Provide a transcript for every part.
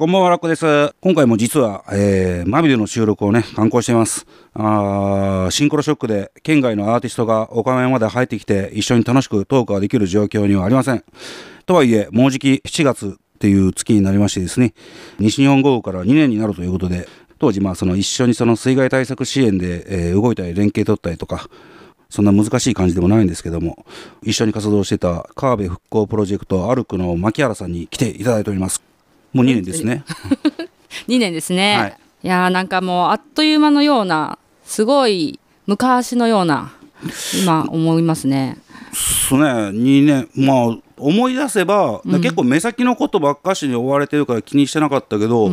こんばんは、ラッコです。今回も実は、えー、マビルの収録をね、観光してます。あシンクロショックで、県外のアーティストが岡山まで入ってきて、一緒に楽しくトークができる状況にはありません。とはいえ、もうじき7月っていう月になりましてですね、西日本豪雨から2年になるということで、当時、まあ、その一緒にその水害対策支援で、えー動いたり、連携取ったりとか、そんな難しい感じでもないんですけども、一緒に活動してた川辺復興プロジェクトアルクの牧原さんに来ていただいております。もう2年ですね。2年ですね、はい。い、やーなんかもうあっという間のようなすごい昔のような今思いますね。そうね、2年、まあ、思い出せば、結構目先のことばっかしに追われてるから気にしてなかったけど、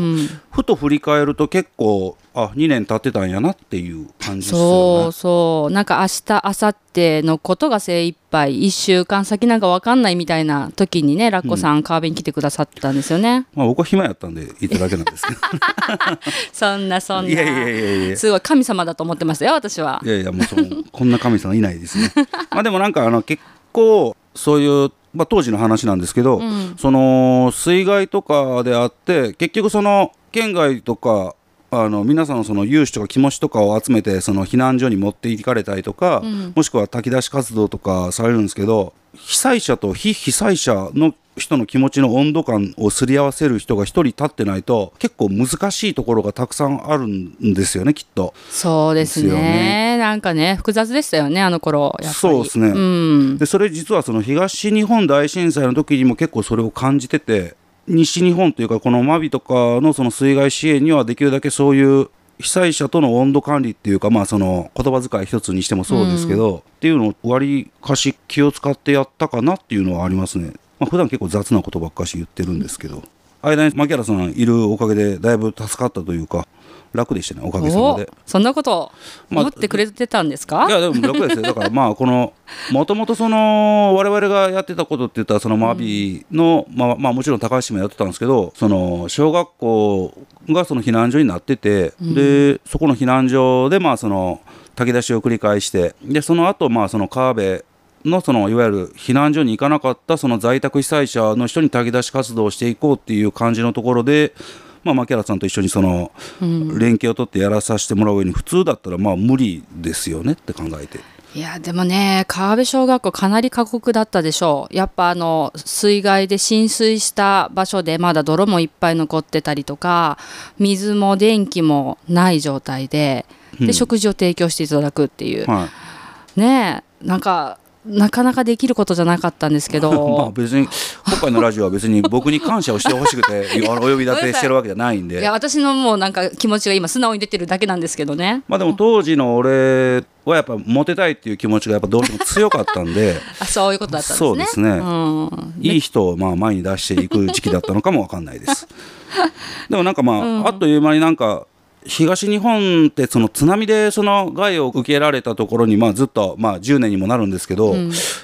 ふと振り返ると結構、あ2年経ってたんやなっていう感じですそう。そうなんか明日明後日のことが精一杯1週間先なんか分かんないみたいな時にねラッコさん川辺に来てくださったんですよね、まあ、僕は暇やったんで行っただけなんですけど。そんなそんないやいやいやいや。すごい神様だと思ってましたよ私はいやいやもうそのこんな神様いないですね。まあでもなんかあの結構そういう、まあ、当時の話なんですけど、その水害とかであって結局その県外とかあの皆さんのその有志とか気持ちとかを集めてその避難所に持っていかれたりとか、もしくは炊き出し活動とかされるんですけど被災者と非被災者の人の気持ちの温度感をすり合わせる人が一人立ってないと結構難しいところがたくさんあるんですよねきっと。そうですですよね。なんかね複雑でしたよねあの頃やっぱり。そうですね。うん。でそれ実はその東日本大震災の時にも結構それを感じてて西日本というかこのマビとかのその水害支援にはできるだけそういう被災者との温度管理っていうかまあその言葉遣い一つにしてもそうですけど、っていうのを割かし気を使ってやったかなっていうのはありますね。まあ普段結構雑なことばっかし言ってるんですけど間に牧原さんいるおかげでだいぶ助かったというか楽でしたねおかげさまで。そんなことまあ思ってくれてたんですか、いやでも楽ですよ。だからまあこのもともとその我々がやってたことって言ったらそのマビの、まあまあもちろん高橋もやってたんですけどその小学校がその避難所になってて、でそこの避難所でまあその炊き出しを繰り返してでその後まあその川辺のそのいわゆる避難所に行かなかったその在宅被災者の人に炊き出し活動をしていこうっていう感じのところで、まあ、牧原さんと一緒にその連携を取ってやらさせてもらう上に普通だったらまあ無理ですよねって考えて。いやでもね川辺小学校かなり過酷だったでしょ。うやっぱあの水害で浸水した場所でまだ泥もいっぱい残ってたりとか水も電気もない状態でで、食事を提供していただくっていう。はい。ねえなんかなかなかできることじゃなかったんですけ まあど別に今回のラジオは別に僕に感謝をしてほしくて お呼び立てしてるわけじゃないんで。い。や私のもうなんか気持ちが今素直に出てるだけなんですけどね。まあでも当時の俺はやっぱモテたいっていう気持ちがやっぱどうしても強かったんで。あそういうことだったんですね。そうですね。うん。いい人をまあ前に出していく時期だったのかもわかんないです。でもなんかまあ、あっという間になんか東日本ってその津波でその害を受けられたところにまあずっとまあ10年にもなるんですけど、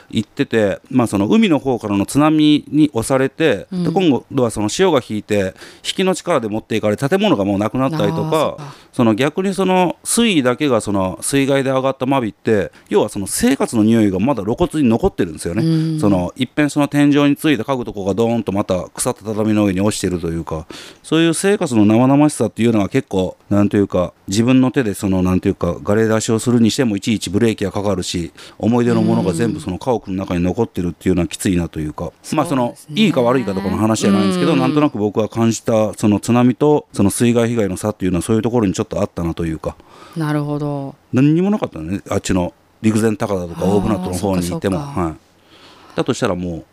行ってて、まあ、その海の方からの津波に押されて、で今度はその潮が引いて引きの力で持っていかれ建物がもうなくなったりとかその逆にその水位だけがその水害で上がったマビって要はその生活の匂いがまだ露骨に残ってるんですよね。その一遍その天井についた家具とかがドーンとまた腐った畳の上に落ちてるというかそういう生活の生々しさっていうのは結構なんというか自分の手でそのなんというかガレ出しをするにしてもいちいちブレーキがかかるし思い出のものが全部その家屋の中に残ってるっていうのはきついなというか。まあそのいいか悪いかとかの話じゃないんですけどなんとなく僕は感じたその津波とその水害被害の差っていうのはそういうところにちょっとあったなというか。なるほど。何にもなかったね。あっちの陸前高田とか大船渡の方に行っても、はい、だとしたらもう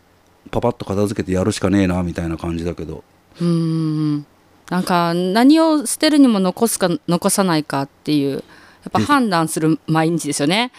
パパッと片付けてやるしかねえなみたいな感じだけど。うーん。なんか何を捨てるにも残すか残さないかっていうやっぱ判断する毎日ですよね。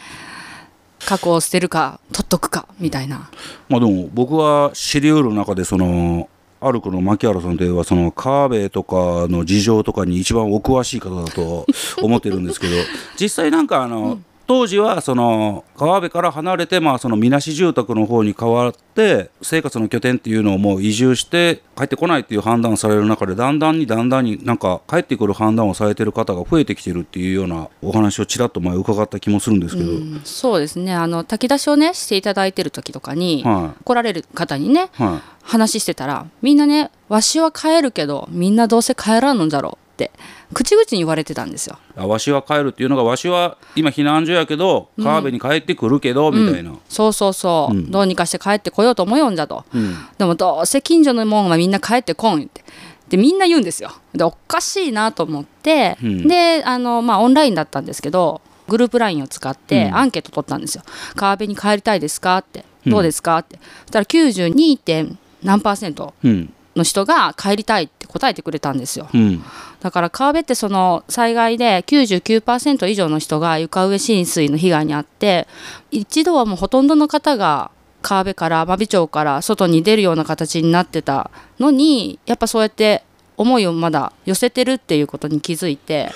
過去を捨てるか取っとくかみたいな。まあでも僕は知り得る中でそのアルクの牧原さんといえばその川辺とかの事情とかに一番お詳しい方だと思ってるんですけど 実際なんかあの、当時はその川辺から離れてまあそのみなし住宅の方に変わって生活の拠点っていうのをもう移住して帰ってこないっていう判断をされる中でだんだんにだんだんになんか帰ってくる判断をされてる方が増えてきてるっていうようなお話をちらっと前伺った気もするんですけど、うんそうですね。あの炊き出しをねしていただいてる時とかに、は来られる方にねい。は話してたらみんなねわしは帰るけどみんなどうせ帰らんのじゃろって口々に言われてたんですよ。いあわしは帰るっていうのがわしは今避難所やけど川辺に帰ってくるけど、みたいな、そうそうそう、うん。どうにかして帰ってこようと思よんじゃと、うん。でもどうせ近所のもんはみんな帰ってこんって。でみんな言うんですよ。でおかしいなと思って、うん。であのまあオンラインだったんですけどグループ LINE を使ってうん。アンケート取ったんですよ、川辺に帰りたいですかって。うん。どうですかって。そしたら 92. 点何パーセントうんの人が帰りたいって答えてくれたんですよ。うん。だから川辺ってその災害で99%以上の人が床上浸水の被害に遭って一度はもうほとんどの方が川辺から真備町から外に出るような形になってたのにやっぱそうやって思いをまだ寄せてるっていうことに気づいて。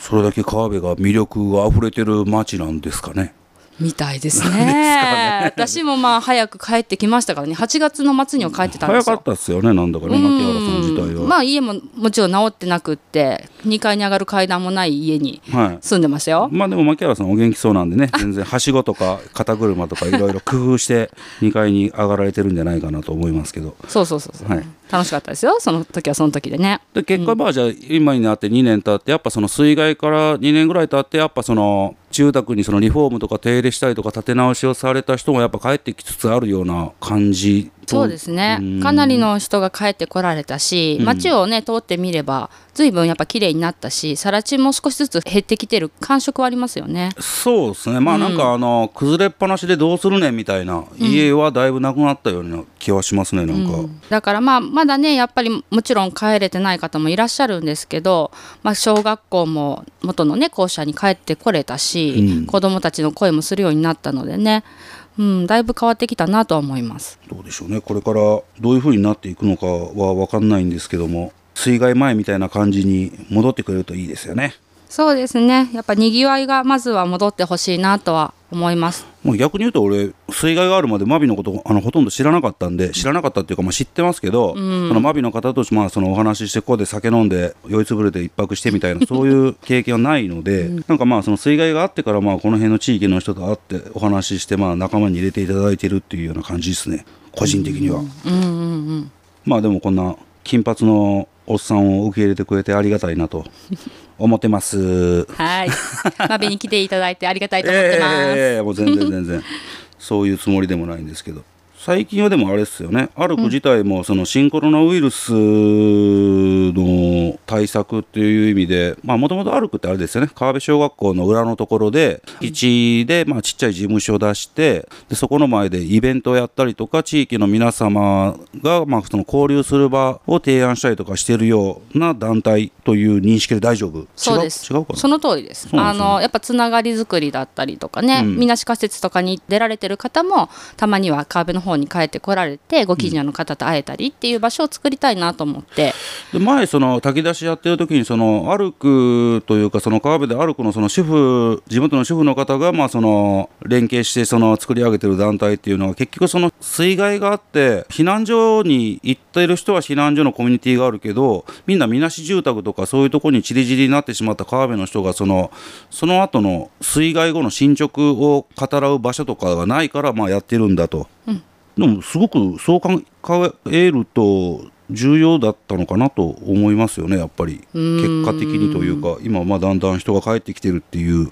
それだけ川辺が魅力が溢れてる街なんですかねみたいですね。私もまあ早く帰ってきましたからね。8月の末には帰ってたんですよ。早かったですよねなんだかね牧原さん自体は、うんまあ家ももちろん治ってなくって2階に上がる階段もない家にはい。住んでましたよ。まあでも牧原さんお元気そうなんでね 全然はしごとか肩車とかいろいろ工夫して2階に上がられてるんじゃないかなと思いますけど。そうそうそうそう、はい。楽しかったですよその時はその時でね。で結果まあじゃあ今になって2年経ってやっぱその水害から2年ぐらい経ってやっぱその住宅にそのリフォームとか手入れしたりとか建て直しをされた人もやっぱ帰ってきつつあるような感じそうですね。うん。かなりの人が帰ってこられたしうん。街をね通ってみれば随分やっぱ綺麗になったし更地も少しずつ減ってきてる感触はありますよね。そうですね。まあなんかあの、崩れっぱなしでどうするねんみたいな家はだいぶなくなったような気はしますねなんか、だからまあまだねやっぱりもちろん帰れてない方もいらっしゃるんですけど、まあ、小学校も元のね校舎に帰ってこれたし、うん。子どもたちの声もするようになったのでね、うん、だいぶ変わってきたなとは思います。どうでしょうねこれからどういうふうになっていくのかは分かんないんですけども水害前みたいな感じに戻ってくれるといいですよねそうですね。やっぱにぎわいがまずは戻ってほしいなとは思います。もう逆に言うと俺水害があるまでマビのことあのほとんど知らなかったんで知らなかったっていうか、まあ、知ってますけど、そのマビの方とまあそのお話ししてここで酒飲んで酔いつぶれて一泊してみたいな そういう経験はないので、なんかまあその水害があってからまあこの辺の地域の人と会ってお話ししてまあ仲間に入れていただいてるっていうような感じですね。個人的には。うんうんうん。まあでもこんな金髪のおっさんを受け入れてくれてありがたいなと 思ってます。はい。マビに来ていただいてありがたいと思ってます。ええもう全然全然そういうつもりでもないんですけど最近はでもあれですよね。アルク自体もその新コロナウイルスの対策っていう意味でもともとアルクってあれですよね。川辺小学校の裏のところで基地でまあちっちゃい事務所を出してでそこの前でイベントをやったりとか地域の皆様がまあその交流する場を提案したりとかしているような団体という認識で大丈夫？そうです。違う？かな？その通りです。ですね。のやっぱつながり作りだったりとかね、うん。みなし仮設とかに出られてる方もたまには川辺の方に帰ってこられてご近所の方と会えたりっていう場所を作りたいなと思って、で前その炊き出しやってる時にそのアルクというかその川辺でアルクのその主婦地元の主婦の方がまあその連携してその作り上げてる団体っていうのは結局その水害があって避難所に行っている人は避難所のコミュニティがあるけどみんなみなし住宅とかそういうところに散り散りになってしまった川辺の人がそのその後の水害後の進捗を語らう場所とかがないからまあやってるんだと。でもすごくそう考えると重要だったのかなと思いますよねやっぱり。結果的にというか今まあだんだん人が帰ってきてるっていう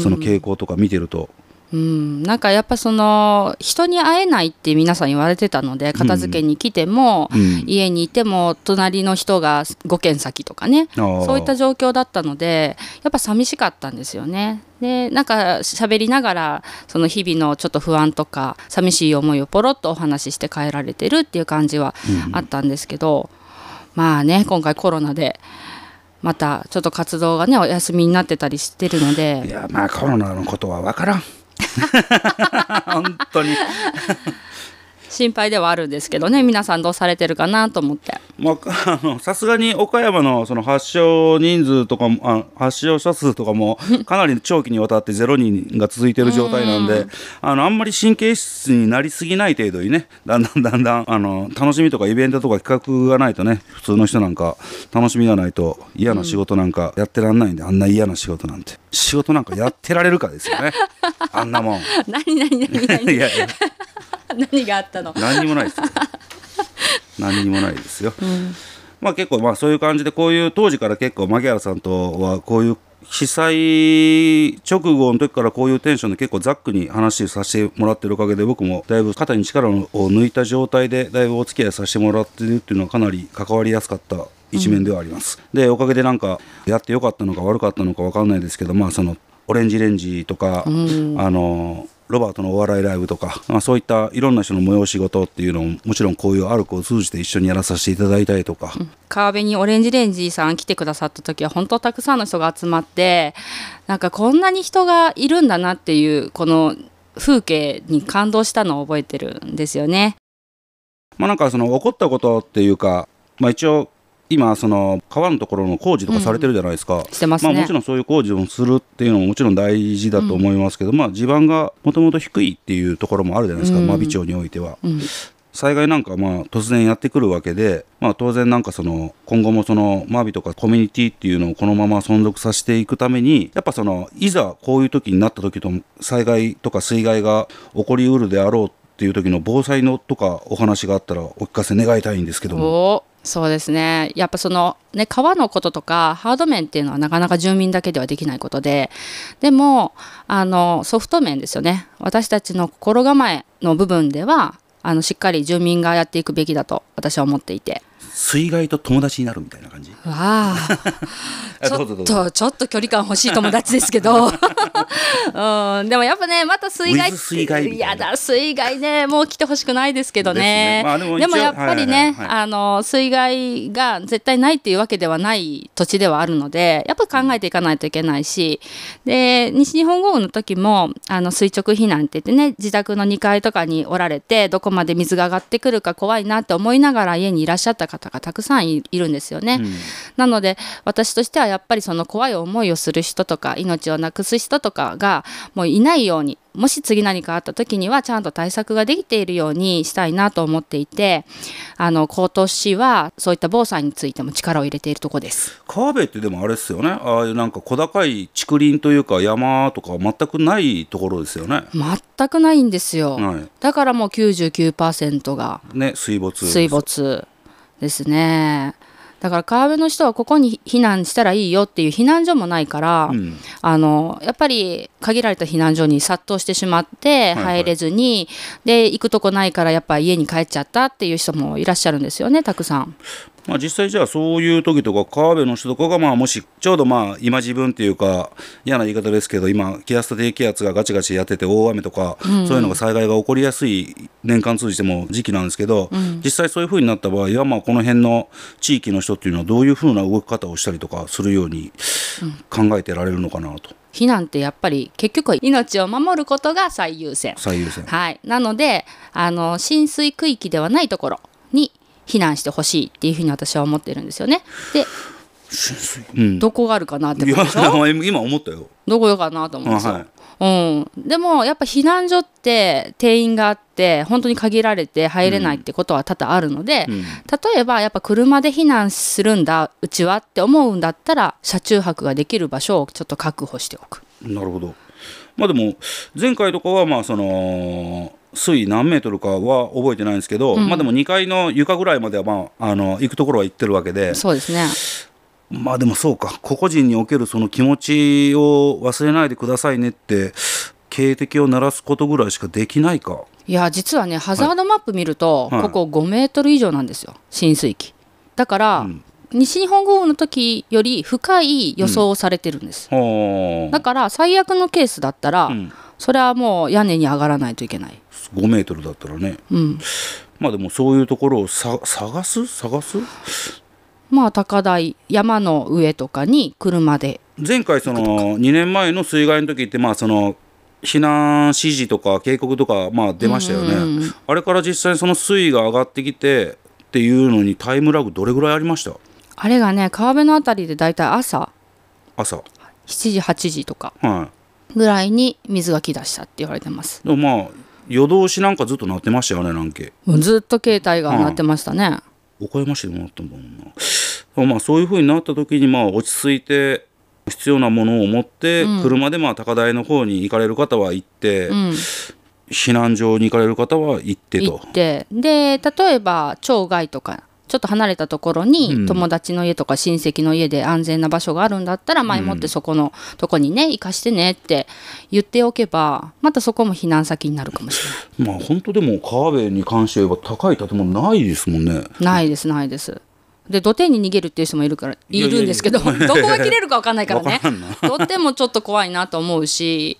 その傾向とか見てるとうん、なんかやっぱその人に会えないって皆さん言われてたので片付けに来ても、うん。家にいても隣の人が5軒先とかねそういった状況だったのでやっぱ寂しかったんですよね。でなんか喋りながらその日々のちょっと不安とか寂しい思いをポロッとお話しして帰られてるっていう感じはあったんですけど、まあね今回コロナでまたちょっと活動がねお休みになってたりしてるのいでやまあコロナのことは分からん 本当に。心配ではあるんですけどね皆さんどうされてるかなと思って。さすがに岡山のその発症人数とかもあ発症者数とかも かなり長期にわたってゼロ人が続いている状態なんであのあんまり神経質になりすぎない程度にねだんだんだんだんあの楽しみとかイベントとか企画がないとね普通の人なんか楽しみがないと嫌な仕事なんかやってらんないんで、あんな嫌な仕事なんて仕事なんかやってられるかですよね。あんなもん。何何何何？いやいや。何があったの？何にもないですよ。何にもないですよ、まあ結構まあそういう感じでこういう当時から結構牧原さんとはこういう被災直後の時からこういうテンションで結構ざっくに話させてもらってるおかげで僕もだいぶ肩に力を抜いた状態でだいぶお付き合いさせてもらってるっていうのはかなり関わりやすかった一面ではあります、でおかげでなんかやってよかったのか悪かったのか分かんないですけどまあそのオレンジレンジとか、あのロバートのお笑いライブとか、まあ、そういったいろんな人の催し事っていうのをもちろんこういうアルコを通じて一緒にやらさせていただいたりとか、川辺にオレンジレンジさん来てくださった時は本当たくさんの人が集まってなんかこんなに人がいるんだなっていうこの風景に感動したのを覚えてるんですよね。まあなんかその起こったことっていうか、まあ、一応今その川のところの工事とかされてるじゃないですか、してますね。まあ、もちろんそういう工事をするっていうのももちろん大事だと思いますけど、まあ、地盤がもともと低いっていうところもあるじゃないですか、うん真備町においては。うん災害なんかまあ突然やってくるわけで、まあ、当然なんかその今後もその真備とかコミュニティっていうのをこのまま存続させていくためにやっぱそのいざこういう時になった時と災害とか水害が起こりうるであろうっていう時の防災のとかお話があったらお聞かせ願いたいんですけども。そうですね。やっぱそのね川のこととかハード面っていうのはなかなか住民だけではできないことででもあのソフト面ですよね。私たちの心構えの部分ではあのしっかり住民がやっていくべきだと私は思っていて。水害と友達になるみたいな感じ？わあ。ちょっとちょっと距離感欲しい友達ですけど、うん、でもやっぱねまた水害水害いな。やだ水害ねもう来てほしくないですけどね。ね。まあでもやっぱりね、はいはいはいあの水害が絶対ないっていうわけではない土地ではあるのでやっぱ考えていかないといけないし。で西日本豪雨の時もあの垂直避難って言ってね自宅の2階とかにおられてどこまで水が上がってくるか怖いなって思いながら家にいらっしゃった方がたくさんいいるんですよね。うんなので私としてはやっぱりその怖い思いをする人とか命をなくす人とかがもういないようにもし次何かあった時にはちゃんと対策ができているようにしたいなと思っていてあの今年はそういった防災についても力を入れているところです。川辺ってでもあれですよねああいうなんか小高い竹林というか山とか全くないところですよね。全くないんですよ。はだからもう99%がい、ね水没水没ですね。だから川辺の人はここに避難したらいいよっていう避難所もないから、うん、あのやっぱり限られた避難所に殺到してしまってはい入れずに、で行くとこないからやっぱ家に帰っちゃったっていう人もいらっしゃるんですよねたくさん。まあ、実際じゃあそういう時とか川辺の人とかがまあもしちょうどまあ今自分っていうか嫌な言い方ですけど今気圧と低気圧がガチガチやってて大雨とか、そういうのが災害が起こりやすい年間通じても時期なんですけど、実際そういう風になった場合はまあこの辺の地域の人っていうのはどういう風な動き方をしたりとかするように考えてられるのかなと。避難ってやっぱり結局は命を守ることが最優先。最優先。はい、なのであの浸水区域ではないところに避難してほしいっていうふうに私は思ってるんですよね。でうん、どこがあるかなっていことでしょ？や今思ったよ。どこかなと思うんですよ。はいうん、でもやっぱ避難所って定員があって本当に限られて入れないってことは多々あるので、うん例えばやっぱ車で避難するんだうちはって思うんだったら車中泊ができる場所をちょっと確保しておく。なるほど。まあでも前回とかはまあその水位何メートルかは覚えてないんですけど、まあでも2階の床ぐらいまではまああの行くところは行ってるわけで、そうですね。まあでもそうか。個々人におけるその気持ちを忘れないでくださいねって警笛を鳴らすことぐらいしかできないか。いや実はねハザードマップ見ると、はい。ここ5メートル以上なんですよ。浸水域。だから、うん。西日本豪雨の時より深い予想をされてるんです、はだから最悪のケースだったら、あ、うん、それはもう屋根に上がらないといけない、5メートルだったらね。うん、まあでもそういうところをさ探す？探す？まあ高台山の上とかに車で前回その2年前の水害の時ってまあその避難指示とか警告とか、まあ、出ましたよね、うんうんうんあれから実際にその水位が上がってきてっていうのにタイムラグどれぐらいありました？あれがね川辺のあたりでだいたい朝。朝。7時8時とかはい。ぐらいに水が来だしたって言われてます。でもまあ夜通しなんかずっと鳴ってましたよねなんけ。ずっと携帯が鳴ってましたね、岡山市でもなったもんな。まあそういうふうになった時にまあ落ち着いて必要なものを持って、車でまあ高台の方に行かれる方は行って、うん、避難所に行かれる方は行って行とって。で例えば町外とかちょっと離れたところに、うん友達の家とか親戚の家で安全な場所があるんだったら前もってそこのとこにね行かしてねって言っておけばまたそこも避難先になるかもしれない。まあ本当でも川辺に関して言えば高い建物ないですもんねないですないです。で土手に逃げるっていう人もいるからいるんですけど どこが切れるか分かんないからねわからんな とってもちょっと怖いなと思うし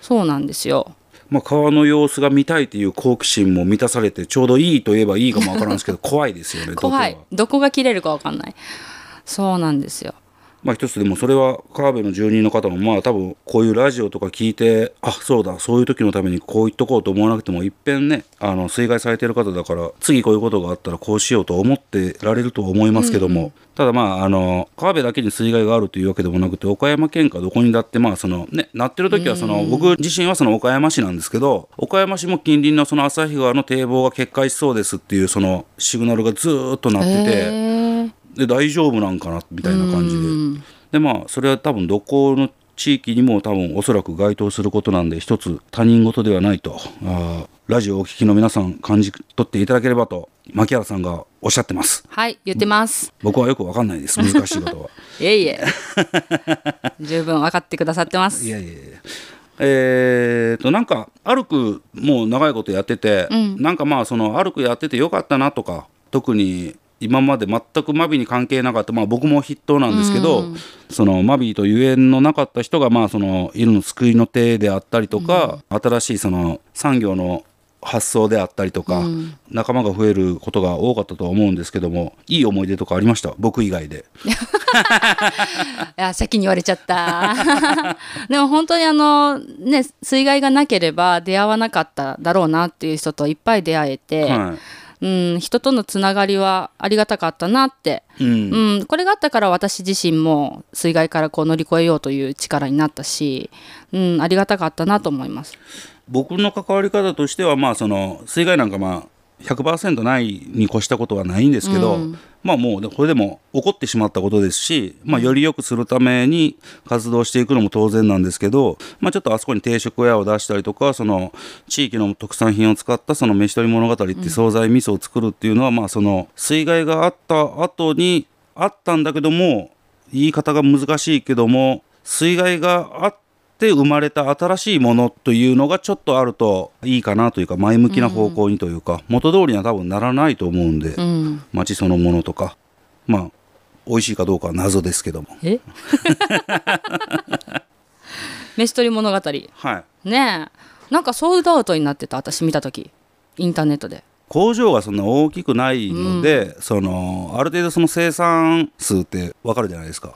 そうなんですよ。まあ、川の様子が見たいという好奇心も満たされてちょうどいいといえばいいかもわからんですけど怖いですよね 怖い。どこが。切れるか分かんない。そうなんですよ。まあ一つでもそれは川辺の住人の方もまあ多分こういうラジオとか聞いてあそうだそういう時のためにこう言っとこうと思わなくてもいっぺんねあの水害されてる方だから次こういうことがあったらこうしようと思ってられると思いますけども、ただまああの川辺だけに水害があるというわけでもなくて岡山県かどこにだってまあそのねなってる時はその、僕自身はその岡山市なんですけど岡山市も近隣のその旭川の堤防が決壊しそうですっていうそのシグナルがずーっとなってて。で大丈夫なんかなみたいな感じで。でまあそれは多分どこの地域にも多分おそらく該当することなんで一つ他人事ではないと。あーラジオをお聞きの皆さん感じ取っていただければと牧原さんがおっしゃってます。はい言ってます。僕はよくわかんないです難しいことはいえいえ。十分分かってくださってます。いやいやいや。えー、となんか歩くもう長いことやってて、なんかまあその歩くやっててよかったなとか特に今まで全くマビに関係なかった、まあ、僕も筆頭なんですけど、そのマビとゆえんのなかった人がまあそのいるの救いの手であったりとか、新しいその産業の発想であったりとか、仲間が増えることが多かったとは思うんですけどもいい思い出とかありました？僕以外で。いや先に言われちゃった。でも本当にあのね水害がなければ出会わなかっただろうなっていう人といっぱい出会えて、はいうん、人とのつながりはありがたかったなって、うんうん、これがあったから私自身も水害からこう乗り越えようという力になったし、うん、ありがたかったなと思います。僕の関わり方としてはまあその水害なんかまあ100%ないに越したことはないんですけど、まあもうでこれでも起こってしまったことですし、まあ、より良くするために活動していくのも当然なんですけど、まあ、ちょっとあそこに定食屋を出したりとかその地域の特産品を使ったその飯取り物語って惣菜味噌を作るっていうのは、まあその水害があった後にあったんだけども言い方が難しいけども水害があって生まれた新しいものというのがちょっとあるといいかなというか前向きな方向にというか、元通りには多分ならないと思うんで、うん、町そのものとかまあ美味しいかどうかは謎ですけども。え？飯取り物語。はい。ねえ。なんかソールドアウトになってた私見た時。インターネットで工場がそんな大きくないので、そのある程度その生産数って分かるじゃないですか。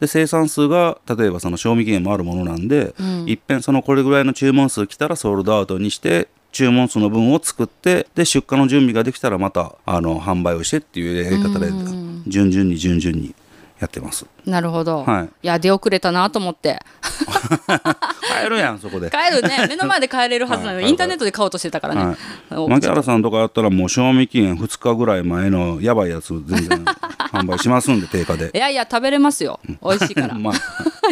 で生産数が例えばその賞味期限もあるものなんで、いっぺんそのこれぐらいの注文数来たらソールドアウトにして注文数の分を作ってで出荷の準備ができたらまたあの販売をしてっていうやり方で順々に順々にやってます。なるほど、はい。や出遅れたなと思って。買えるやんそこで。買えるね。目の前で買えれるはずなのに、はい。インターネットで買おうとしてたからね、はい、牧原さんとかやったらもう賞味期限2日ぐらい前のやばいやつ全然 販売しますんで定価で。いやいや食べれますよ。美味しいから、ま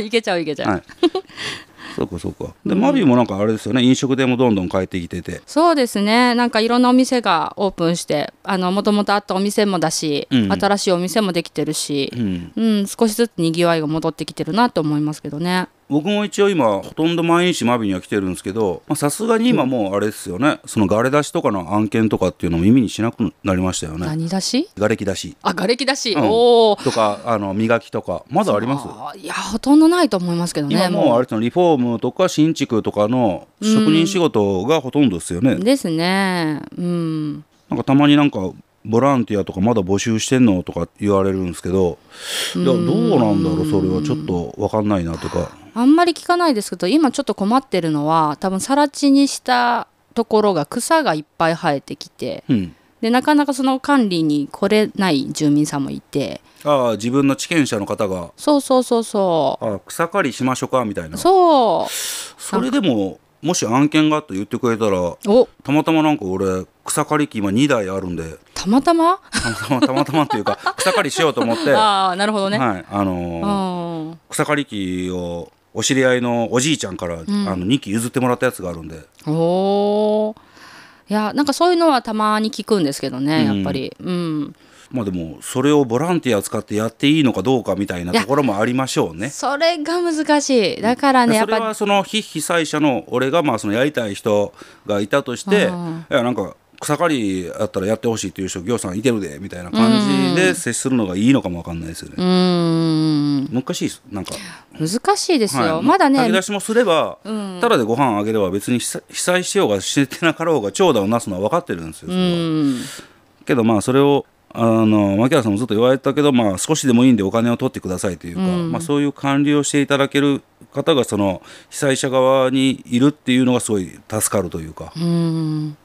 いけちゃういけちゃう、あはい そうかそうか。で、マビーもなんかあれですよね。飲食店もどんどん変えてきてて。そうですね。なんかいろんなお店がオープンしてあのもともとあったお店もだし、うん。新しいお店もできてるしう、ん。うん少しずつにぎわいが戻ってきてるなと思いますけどね僕も一応今ほとんど毎日マビーには来てるんですけどまあさすがに今もうあれですよね。そのガレ出しとかの案件とかっていうのも耳にしなくなりましたよね。何出し？ガレキ出し。あ瓦礫だし、うん。おおとかあの磨きとかまだあります？あいやほとんどないと思いますけどね今もうあれですよリフォームとか新築とかの職人仕事がほとんどですよね、ですね。うん。なんかたまになんかボランティアとかまだ募集してんのとか言われるんですけどいやどうなんだろうそれは。ちょっと分かんないなとかあんまり聞かないですけど今ちょっと困ってるのは多分更地にしたところが草がいっぱい生えてきてうん。でなかなかその管理に来れない住民さんもいて。ああ自分の地権者の方が。そうそうそうそあ草刈りしましょうかみたいな。うそう。それでももし案件があって言ってくれたらお。たまたまなんか俺草刈り機今2台あるんで。たまたま？たまたまたまたまっていうか草刈りしようと思って、は ああなるほどね、いあのーうん。草刈り機をお知り合いのおじいちゃんから、あの2機譲ってもらったやつがあるんで。おー。いやなんかそういうのはたまに聞くんですけどねやっぱり。うん。まあでもそれをボランティア使ってやっていいのかどうかみたいなところもありましょうね。それが難しい。だからねやっぱそれはその非被災者の俺がまあそのやりたい人がいたとして、うん。いやなんか草刈りやったらやってほしいっていう人行さんいてるでみたいな感じで接するのがいいのかもわかんないですよね。難しいですなんか、難しいですよ、はい。まだね。炊き出しもすれば、うん。ただでご飯あげれば別に被災しようがしてなかろうが長打をなすのは分かってるんですよ。それは。うん。けどまあそれをあの牧原さんもずっと言われてたけど、まあ、少しでもいいんでお金を取ってくださいというか、うん。まあ、そういう管理をしていただける方がその被災者側にいるっていうのがすごい助かるというか、うん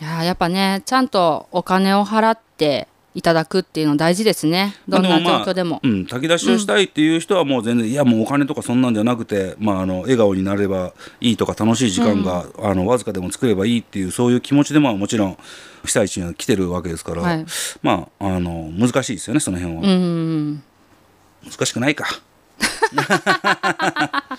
いややっぱねちゃんとお金を払っていただくっていうの大事ですねどんな状況でも。うん、炊き出しをしたいっていう人はもう全然、いやもうお金とかそんなんじゃなくて、まあ、あの笑顔になればいいとか楽しい時間が、あのわずかでも作ればいいっていうそういう気持ちでまあもちろん被災地には来てるわけですから、はいまああの難しいですよねその辺は。うん難しくないか。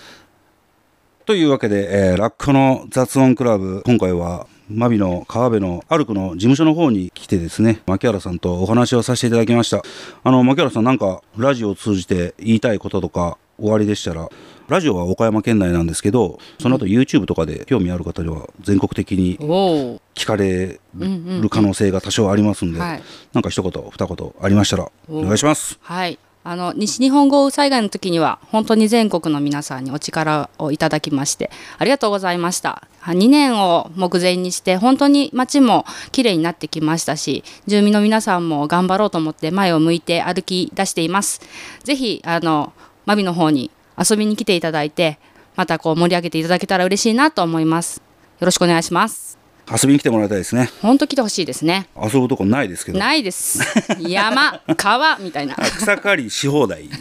というわけで、えーラッコの雑音クラブ今回はマビの川辺のアルクの事務所の方に来てですね牧原さんとお話をさせていただきました。あの牧原さんなんかラジオを通じて言いたいこととか終わりでしたらラジオは岡山県内なんですけどその後 YouTube とかで興味ある方には全国的に聞かれる可能性が多少ありますんで、はい。なんか一言二言ありましたらお願いします。はいあの西日本豪雨災害の時には本当に全国の皆さんにお力をいただきましてありがとうございました。2年を目前にして本当に街も綺麗になってきましたし住民の皆さんも頑張ろうと思って前を向いて歩き出しています。ぜひあのマビの方に遊びに来ていただいてまたこう盛り上げていただけたら嬉しいなと思います。よろしくお願いします。遊びに来てもらいたいですね。本当来てほしいですね。遊ぶとこないですけど。ないです。山川みたいな。あ草刈りし放題。です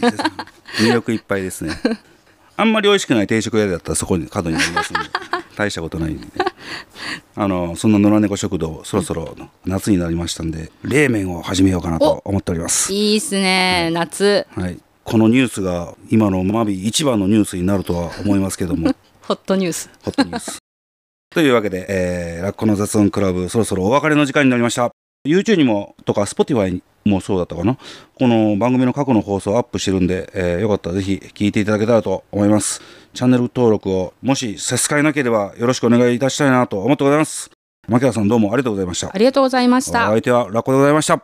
魅力いっぱいですね。あんまり美味しくない定食屋だったらそこに角にありますんで。大したことないんであのそんな野良猫食堂そろそろ夏になりましたんで冷麺を始めようかなと思っております。いいっすね夏。はい。このニュースが今のマビ一番のニュースになるとは思いますけども。ホットニュース。ホットニュースというわけで、えーラッコの雑音クラブそろそろお別れの時間になりました。YouTube にもとか Spotify もそうだったかな。この番組の過去の放送をアップしてるんで、えーよかったらぜひ聞いていただけたらと思います。チャンネル登録をもし差し支えなければよろしくお願いいたしたいなと思ってございます。牧原さんどうもありがとうございました。ありがとうございました。お相手はラッコでございました